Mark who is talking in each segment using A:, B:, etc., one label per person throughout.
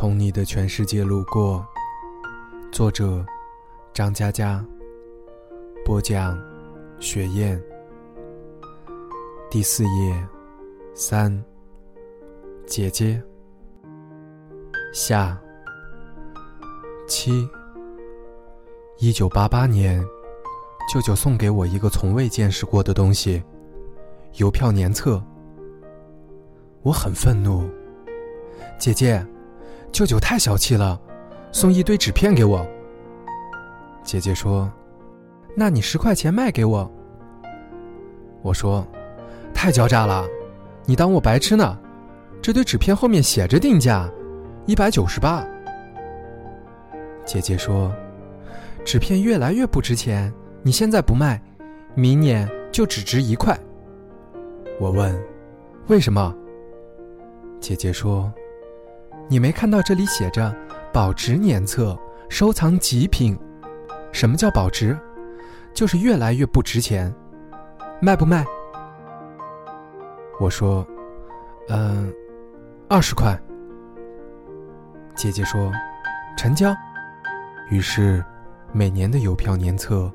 A: 从你的全世界路过，作者张嘉佳，播讲雪雁。第四页，三，姐姐，下，七。一九八八年，舅舅送给我一个从未见识过的东西——邮票年册。我很愤怒，姐姐。舅舅太小气了，送一堆纸片给我。姐姐说：“那你十块钱卖给我。”我说：“太狡诈了，你当我白痴呢？这堆纸片后面写着定价，一百九十八。”姐姐说：“纸片越来越不值钱，你现在不卖，明年就只值一块。”我问：“为什么？”姐姐说。你没看到这里写着“保值年册，收藏极品”？什么叫保值？就是越来越不值钱。卖不卖？我说：“嗯，二十块。”姐姐说：“成交。”于是，每年的邮票年册，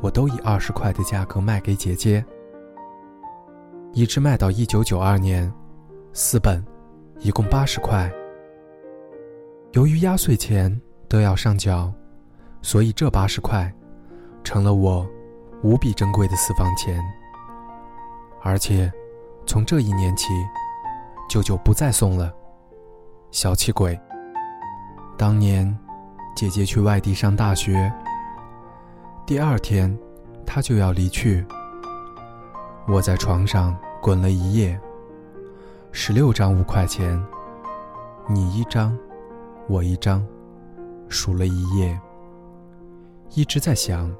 A: 我都以二十块的价格卖给姐姐，一直卖到一九九二年，四本，一共八十块。由于压岁钱都要上缴，所以这八十块成了我无比珍贵的私房钱。而且，从这一年起，舅舅不再送了。小气鬼！当年，姐姐去外地上大学，第二天，她就要离去。我在床上滚了一夜，十六张五块钱，你一张。我一张，数了一夜，一直在想，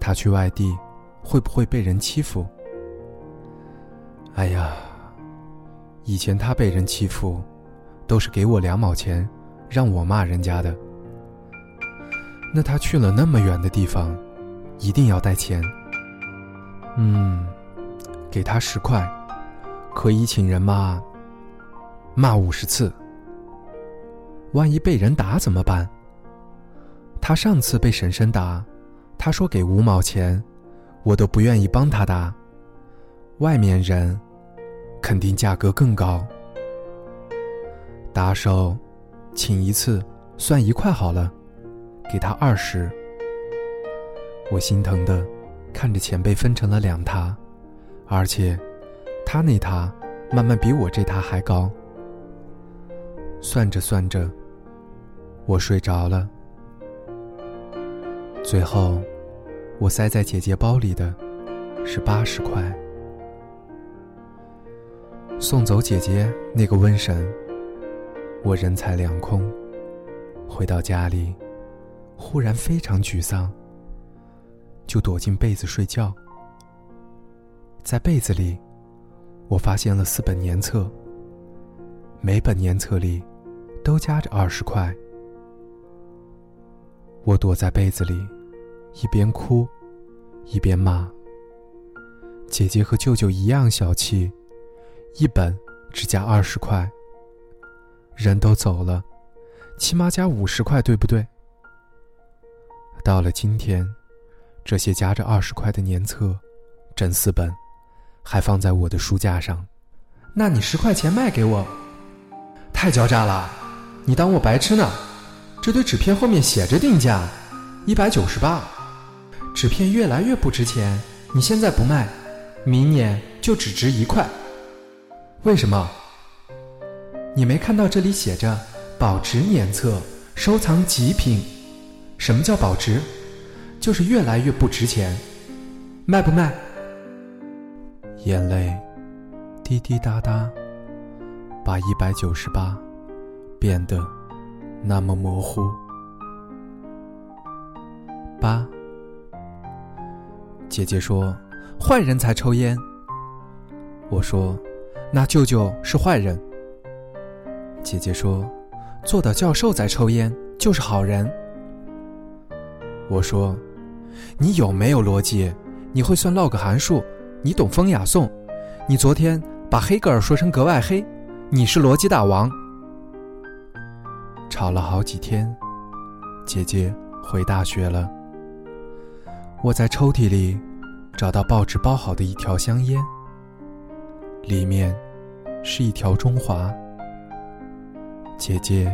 A: 他去外地会不会被人欺负？哎呀，以前他被人欺负，都是给我两毛钱，让我骂人家的。那他去了那么远的地方，一定要带钱。嗯，给他十块，可以请人骂，骂五十次。万一被人打怎么办？他上次被婶婶打，他说给五毛钱，我都不愿意帮他打。外面人，肯定价格更高。打手，请一次算一块好了，给他二十。我心疼的看着钱被分成了两沓，而且他那沓慢慢比我这沓还高。算着算着。我睡着了。最后，我塞在姐姐包里的，是八十块。送走姐姐那个瘟神，我人财两空。回到家里，忽然非常沮丧，就躲进被子睡觉。在被子里，我发现了四本年册，每本年册里都夹着二十块。我躲在被子里，一边哭，一边骂。姐姐和舅舅一样小气，一本只加二十块。人都走了，起码加五十块，对不对？到了今天，这些夹着二十块的年册，整四本，还放在我的书架上。那你十块钱卖给我？太狡诈了！你当我白痴呢？这堆纸片后面写着定价，一百九十八。纸片越来越不值钱，你现在不卖，明年就只值一块。为什么？你没看到这里写着“保值年册，收藏极品”？什么叫保值？就是越来越不值钱。卖不卖？眼泪滴滴答答，把一百九十八变得。那么模糊。八，姐姐说：“坏人才抽烟。”我说：“那舅舅是坏人。”姐姐说：“做到教授再抽烟就是好人。”我说：“你有没有逻辑？你会算 log 函数？你懂风雅颂？你昨天把黑格尔说成格外黑？你是逻辑大王？”吵了好几天，姐姐回大学了。我在抽屉里找到报纸包好的一条香烟，里面是一条中华。姐姐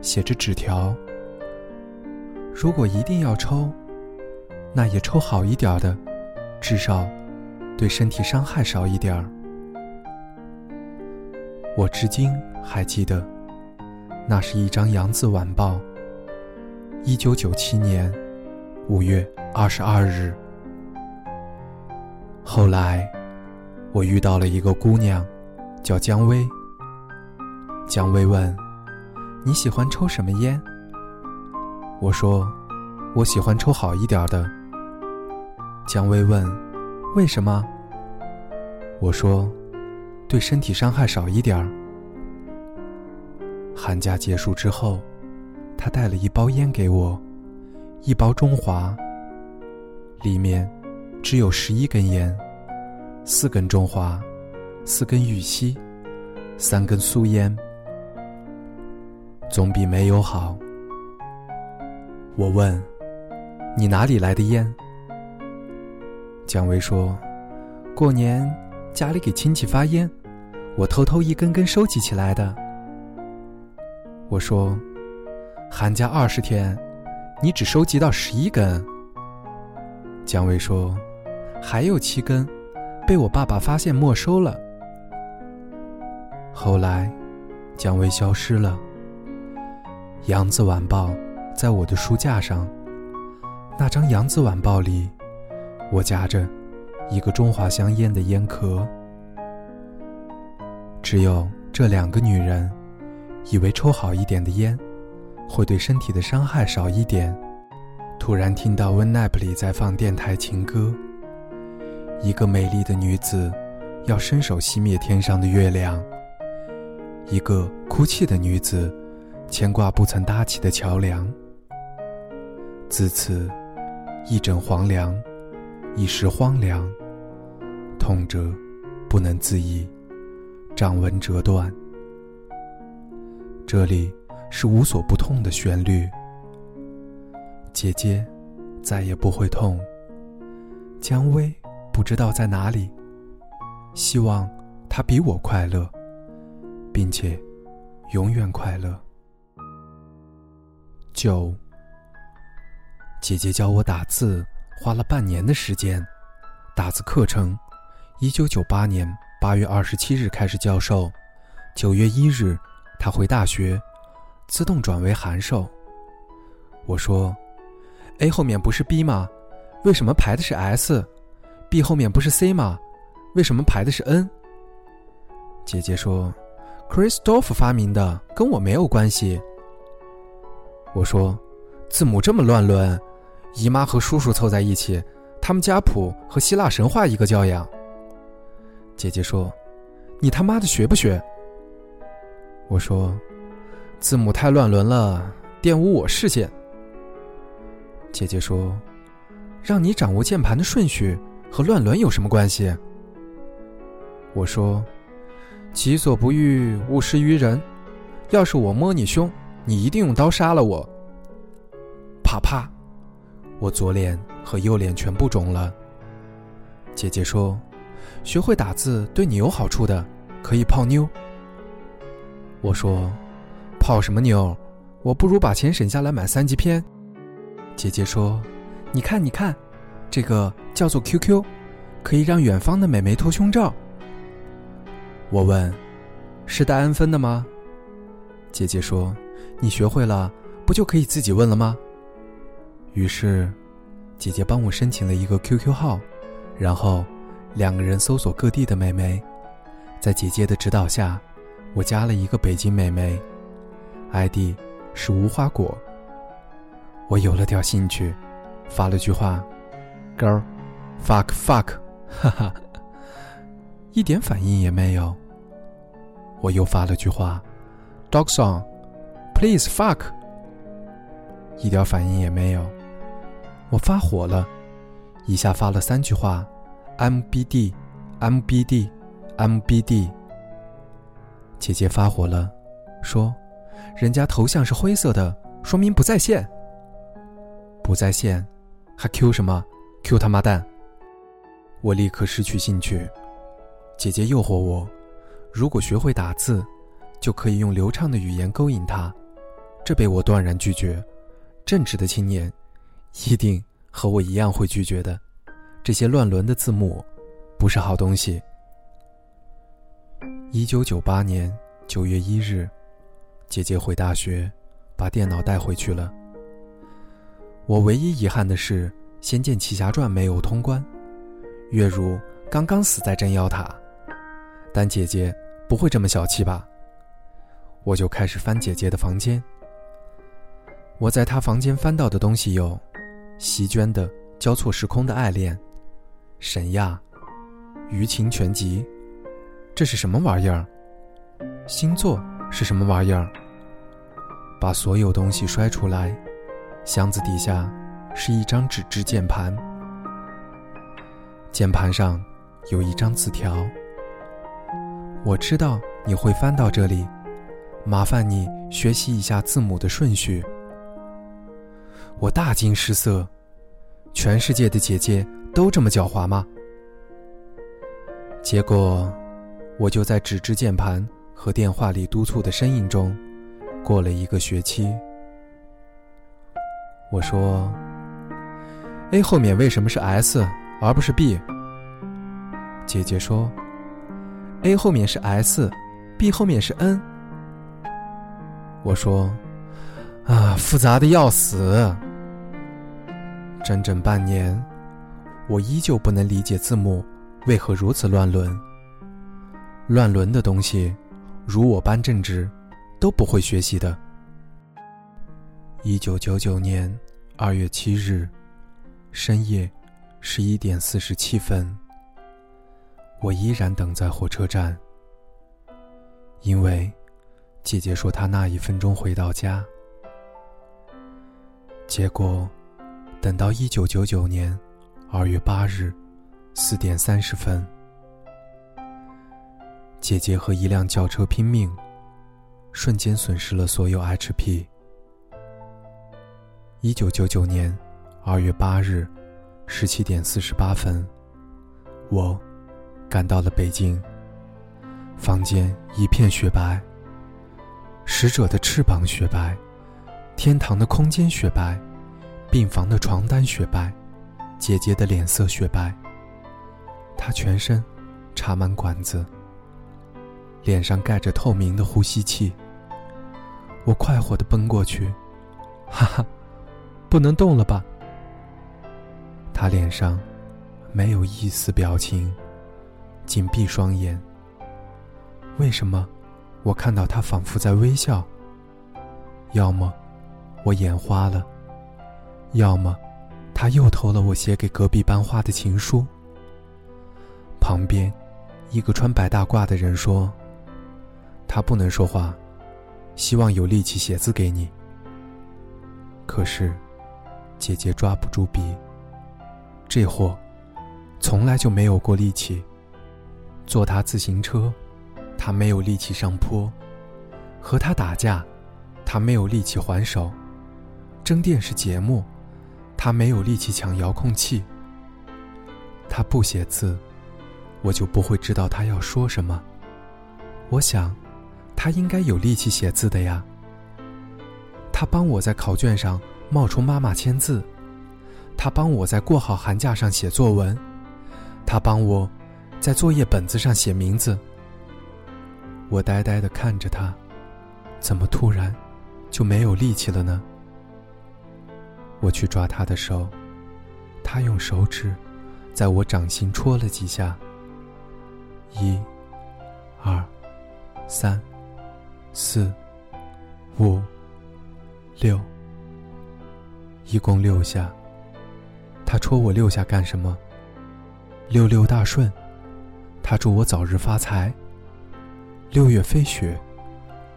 A: 写着纸条：“如果一定要抽，那也抽好一点的，至少对身体伤害少一点儿。”我至今还记得，那是一张《扬子晚报》，一九九七年五月二十二日。后来，我遇到了一个姑娘，叫姜薇。姜薇问：“你喜欢抽什么烟？”我说：“我喜欢抽好一点的。”姜薇问：“为什么？”我说。对身体伤害少一点儿。寒假结束之后，他带了一包烟给我，一包中华。里面只有十一根烟，四根中华，四根玉溪，三根苏烟，总比没有好。我问：“你哪里来的烟？”姜维说：“过年。”家里给亲戚发烟，我偷偷一根根收集起来的。我说：“寒假二十天，你只收集到十一根。”姜维说：“还有七根，被我爸爸发现没收了。”后来，姜维消失了。《扬子晚报》在我的书架上，那张《扬子晚报》里，我夹着。一个中华香烟的烟壳，只有这两个女人，以为抽好一点的烟，会对身体的伤害少一点。突然听到温奈普里在放电台情歌，一个美丽的女子要伸手熄灭天上的月亮，一个哭泣的女子牵挂不曾搭起的桥梁。自此，一枕黄粱。一时荒凉，痛着不能自已，掌纹折断。这里是无所不痛的旋律。姐姐再也不会痛。姜薇不知道在哪里，希望她比我快乐，并且永远快乐。九，姐姐教我打字。花了半年的时间，打字课程，一九九八年八月二十七日开始教授，九月一日他回大学，自动转为函授。我说：“A 后面不是 B 吗？为什么排的是 S？B 后面不是 C 吗？为什么排的是 N？” 姐姐说：“Christoph 发明的，跟我没有关系。”我说：“字母这么乱伦。”姨妈和叔叔凑在一起，他们家谱和希腊神话一个教养。姐姐说：“你他妈的学不学？”我说：“字母太乱伦了，玷污我视线。”姐姐说：“让你掌握键盘的顺序和乱伦有什么关系？”我说：“己所不欲，勿施于人。要是我摸你胸，你一定用刀杀了我。”啪啪。我左脸和右脸全部肿了。姐姐说：“学会打字对你有好处的，可以泡妞。”我说：“泡什么妞？我不如把钱省下来买三级片。”姐姐说：“你看，你看，这个叫做 QQ，可以让远方的美眉脱胸罩。”我问：“是带安分的吗？”姐姐说：“你学会了，不就可以自己问了吗？”于是，姐姐帮我申请了一个 QQ 号，然后两个人搜索各地的美眉。在姐姐的指导下，我加了一个北京美眉，ID 是无花果。我有了点兴趣，发了句话：“Girl，fuck fuck，哈哈，一点反应也没有。”我又发了句话：“Dog song，please fuck，一点反应也没有。”我发火了，一下发了三句话：“MBD，MBD，MBD。”姐姐发火了，说：“人家头像是灰色的，说明不在线。不在线，还 Q 什么？Q 他妈蛋！我立刻失去兴趣。姐姐诱惑我，如果学会打字，就可以用流畅的语言勾引他。这被我断然拒绝。正直的青年，一定和我一样会拒绝的。这些乱伦的字幕，不是好东西。一九九八年九月一日，姐姐回大学，把电脑带回去了。我唯一遗憾的是，《仙剑奇侠传》没有通关，月如刚刚死在镇妖塔。但姐姐不会这么小气吧？我就开始翻姐姐的房间。我在她房间翻到的东西有：席绢的《交错时空的爱恋》，神亚，《舆情全集》，这是什么玩意儿？星座是什么玩意儿？把所有东西摔出来。箱子底下是一张纸质键盘，键盘上有一张字条。我知道你会翻到这里，麻烦你学习一下字母的顺序。我大惊失色，全世界的姐姐都这么狡猾吗？结果，我就在纸质键盘和电话里督促的身影中，过了一个学期。我说：“A 后面为什么是 S 而不是 B？” 姐姐说：“A 后面是 S，B 后面是 N。”我说：“啊，复杂的要死！”整整半年，我依旧不能理解字幕为何如此乱伦。乱伦的东西，如我般正直，都不会学习的。一九九九年二月七日深夜十一点四十七分，我依然等在火车站，因为姐姐说她那一分钟回到家。结果等到一九九九年二月八日四点三十分，姐姐和一辆轿车拼命，瞬间损失了所有 HP。一九九九年二月八日十七点四十八分，我赶到了北京。房间一片雪白，使者的翅膀雪白，天堂的空间雪白，病房的床单雪白，姐姐的脸色雪白。她全身插满管子，脸上盖着透明的呼吸器。我快活的奔过去，哈哈。不能动了吧？她脸上没有一丝表情，紧闭双眼。为什么我看到她仿佛在微笑？要么我眼花了，要么他又偷了我写给隔壁班花的情书。旁边一个穿白大褂的人说：“他不能说话，希望有力气写字给你。”可是。姐姐抓不住笔，这货从来就没有过力气。坐他自行车，他没有力气上坡；和他打架，他没有力气还手；争电视节目，他没有力气抢遥控器。他不写字，我就不会知道他要说什么。我想，他应该有力气写字的呀。他帮我在考卷上。冒充妈妈签字，他帮我在过好寒假上写作文，他帮我，在作业本子上写名字。我呆呆的看着他，怎么突然就没有力气了呢？我去抓他的手，他用手指在我掌心戳了几下。一、二、三、四、五、六。一共六下。他戳我六下干什么？六六大顺，他祝我早日发财。六月飞雪，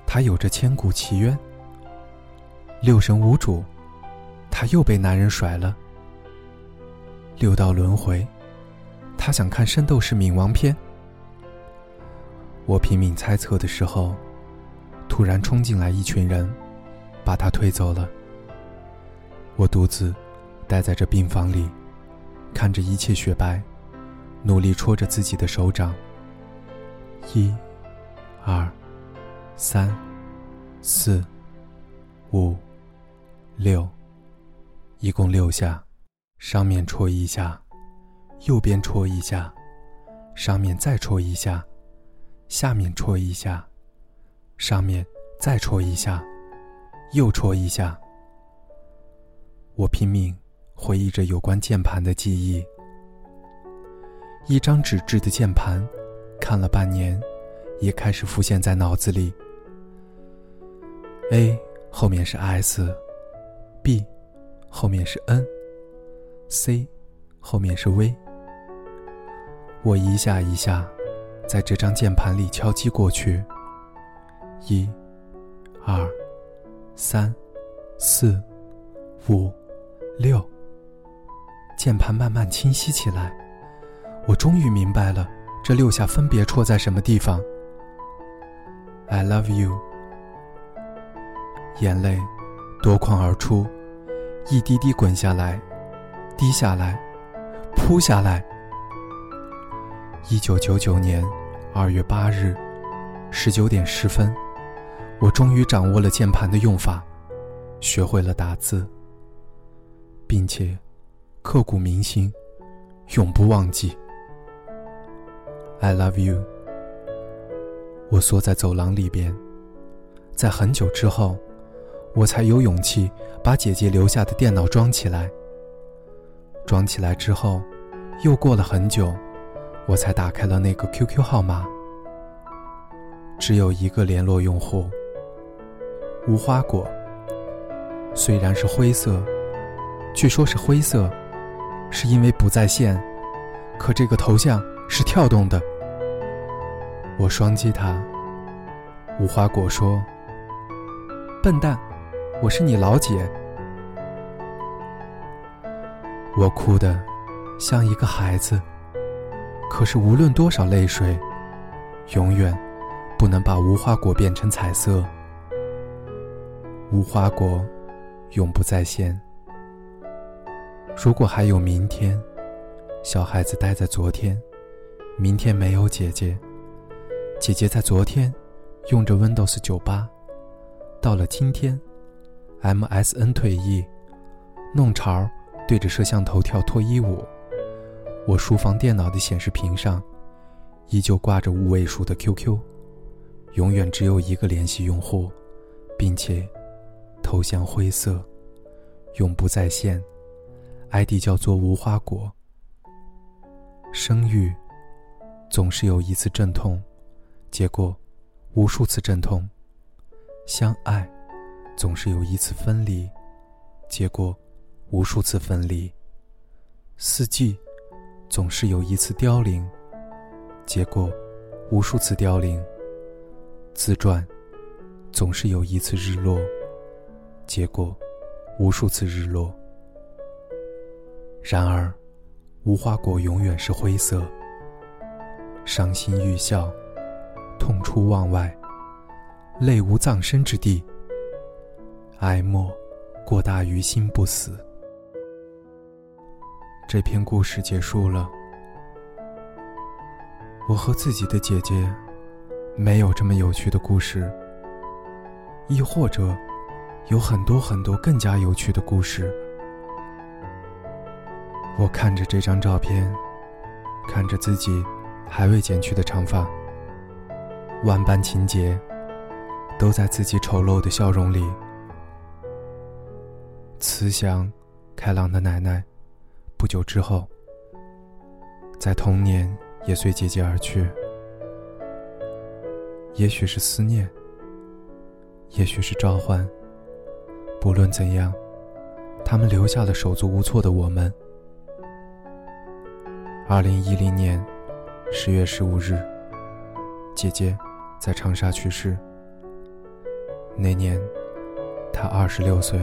A: 他有着千古奇冤。六神无主，他又被男人甩了。六道轮回，他想看《圣斗士冥王篇》。我拼命猜测的时候，突然冲进来一群人，把他推走了。我独自待在这病房里，看着一切雪白，努力戳着自己的手掌。一、二、三、四、五、六，一共六下，上面戳一下，右边戳一下，上面再戳一下，下面戳一下。上面再戳一下，又戳一下。我拼命回忆着有关键盘的记忆。一张纸质的键盘，看了半年，也开始浮现在脑子里。A 后面是 S，B 后面是 N，C 后面是 V。我一下一下，在这张键盘里敲击过去。一、二、三、四、五、六，键盘慢慢清晰起来。我终于明白了，这六下分别戳在什么地方。I love you。眼泪夺眶而出，一滴滴滚下来，滴下来，扑下来。一九九九年二月八日，十九点十分。我终于掌握了键盘的用法，学会了打字，并且刻骨铭心，永不忘记。I love you。我缩在走廊里边，在很久之后，我才有勇气把姐姐留下的电脑装起来。装起来之后，又过了很久，我才打开了那个 QQ 号码，只有一个联络用户。无花果虽然是灰色，据说是灰色，是因为不在线，可这个头像是跳动的。我双击它，无花果说：“笨蛋，我是你老姐。”我哭得像一个孩子，可是无论多少泪水，永远不能把无花果变成彩色。无花果，永不再现。如果还有明天，小孩子待在昨天，明天没有姐姐。姐姐在昨天用着 Windows 九八，到了今天，MSN 退役，弄潮对着摄像头跳脱衣舞。我书房电脑的显示屏上，依旧挂着五位数的 QQ，永远只有一个联系用户，并且。头像灰色，永不在线，ID 叫做无花果。生育总是有一次阵痛，结果无数次阵痛；相爱总是有一次分离，结果无数次分离；四季总是有一次凋零，结果无数次凋零；自转总是有一次日落。结果，无数次日落。然而，无花果永远是灰色。伤心欲笑，痛出望外，泪无葬身之地。哀莫过大于心不死。这篇故事结束了。我和自己的姐姐，没有这么有趣的故事。亦或者。有很多很多更加有趣的故事。我看着这张照片，看着自己还未剪去的长发，万般情节都在自己丑陋的笑容里。慈祥、开朗的奶奶，不久之后，在童年也随姐姐而去。也许是思念，也许是召唤。不论怎样，他们留下了手足无措的我们。二零一零年十月十五日，姐姐在长沙去世。那年，她二十六岁。